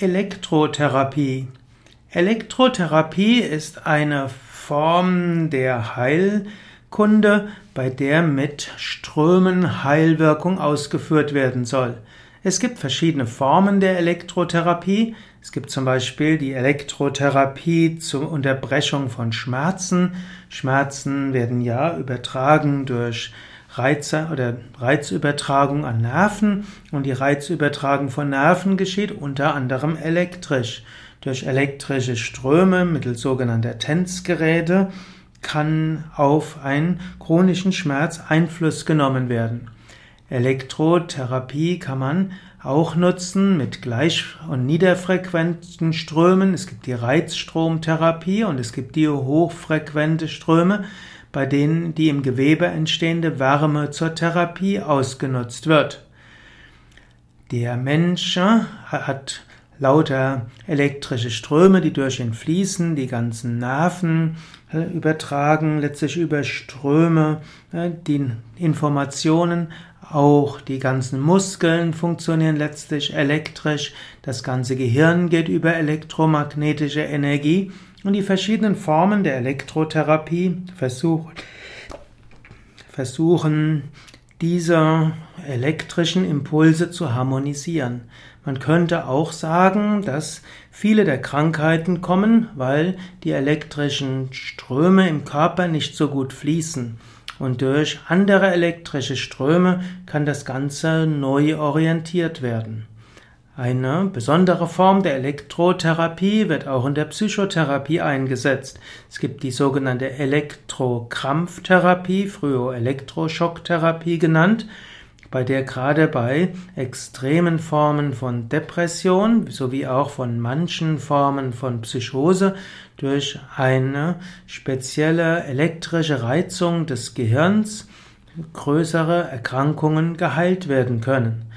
Elektrotherapie. Elektrotherapie ist eine Form der Heilkunde, bei der mit Strömen Heilwirkung ausgeführt werden soll. Es gibt verschiedene Formen der Elektrotherapie. Es gibt zum Beispiel die Elektrotherapie zur Unterbrechung von Schmerzen. Schmerzen werden ja übertragen durch Reize oder Reizübertragung an Nerven und die Reizübertragung von Nerven geschieht unter anderem elektrisch. Durch elektrische Ströme mittels sogenannter TENS-Geräte kann auf einen chronischen Schmerz Einfluss genommen werden. Elektrotherapie kann man auch nutzen mit gleich- und niederfrequenten Strömen. Es gibt die Reizstromtherapie und es gibt die hochfrequente Ströme, bei denen die im Gewebe entstehende Wärme zur Therapie ausgenutzt wird. Der Mensch hat lauter elektrische Ströme, die durch ihn fließen, die ganzen Nerven äh, übertragen, letztlich über Ströme äh, die Informationen, auch die ganzen Muskeln funktionieren letztlich elektrisch, das ganze Gehirn geht über elektromagnetische Energie. Und die verschiedenen Formen der Elektrotherapie versuchen, versuchen diese elektrischen Impulse zu harmonisieren. Man könnte auch sagen, dass viele der Krankheiten kommen, weil die elektrischen Ströme im Körper nicht so gut fließen. Und durch andere elektrische Ströme kann das Ganze neu orientiert werden. Eine besondere Form der Elektrotherapie wird auch in der Psychotherapie eingesetzt. Es gibt die sogenannte Elektrokrampftherapie, früher Elektroschocktherapie genannt, bei der gerade bei extremen Formen von Depression sowie auch von manchen Formen von Psychose durch eine spezielle elektrische Reizung des Gehirns größere Erkrankungen geheilt werden können.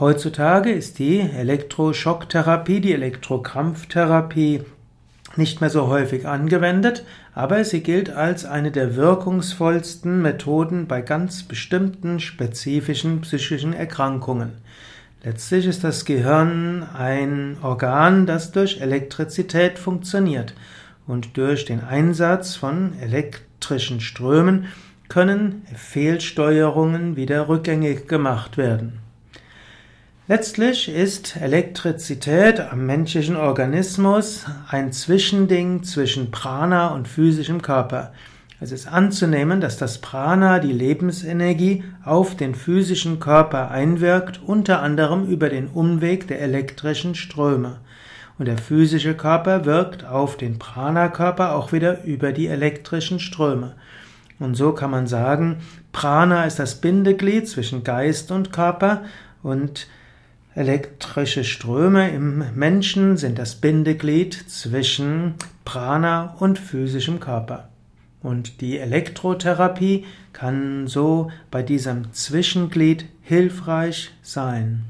Heutzutage ist die Elektroschocktherapie, die Elektrokrampftherapie nicht mehr so häufig angewendet, aber sie gilt als eine der wirkungsvollsten Methoden bei ganz bestimmten spezifischen psychischen Erkrankungen. Letztlich ist das Gehirn ein Organ, das durch Elektrizität funktioniert und durch den Einsatz von elektrischen Strömen können Fehlsteuerungen wieder rückgängig gemacht werden. Letztlich ist Elektrizität am menschlichen Organismus ein Zwischending zwischen Prana und physischem Körper. Es ist anzunehmen, dass das Prana, die Lebensenergie, auf den physischen Körper einwirkt, unter anderem über den Umweg der elektrischen Ströme. Und der physische Körper wirkt auf den Prana-Körper auch wieder über die elektrischen Ströme. Und so kann man sagen, Prana ist das Bindeglied zwischen Geist und Körper und Elektrische Ströme im Menschen sind das Bindeglied zwischen Prana und physischem Körper. Und die Elektrotherapie kann so bei diesem Zwischenglied hilfreich sein.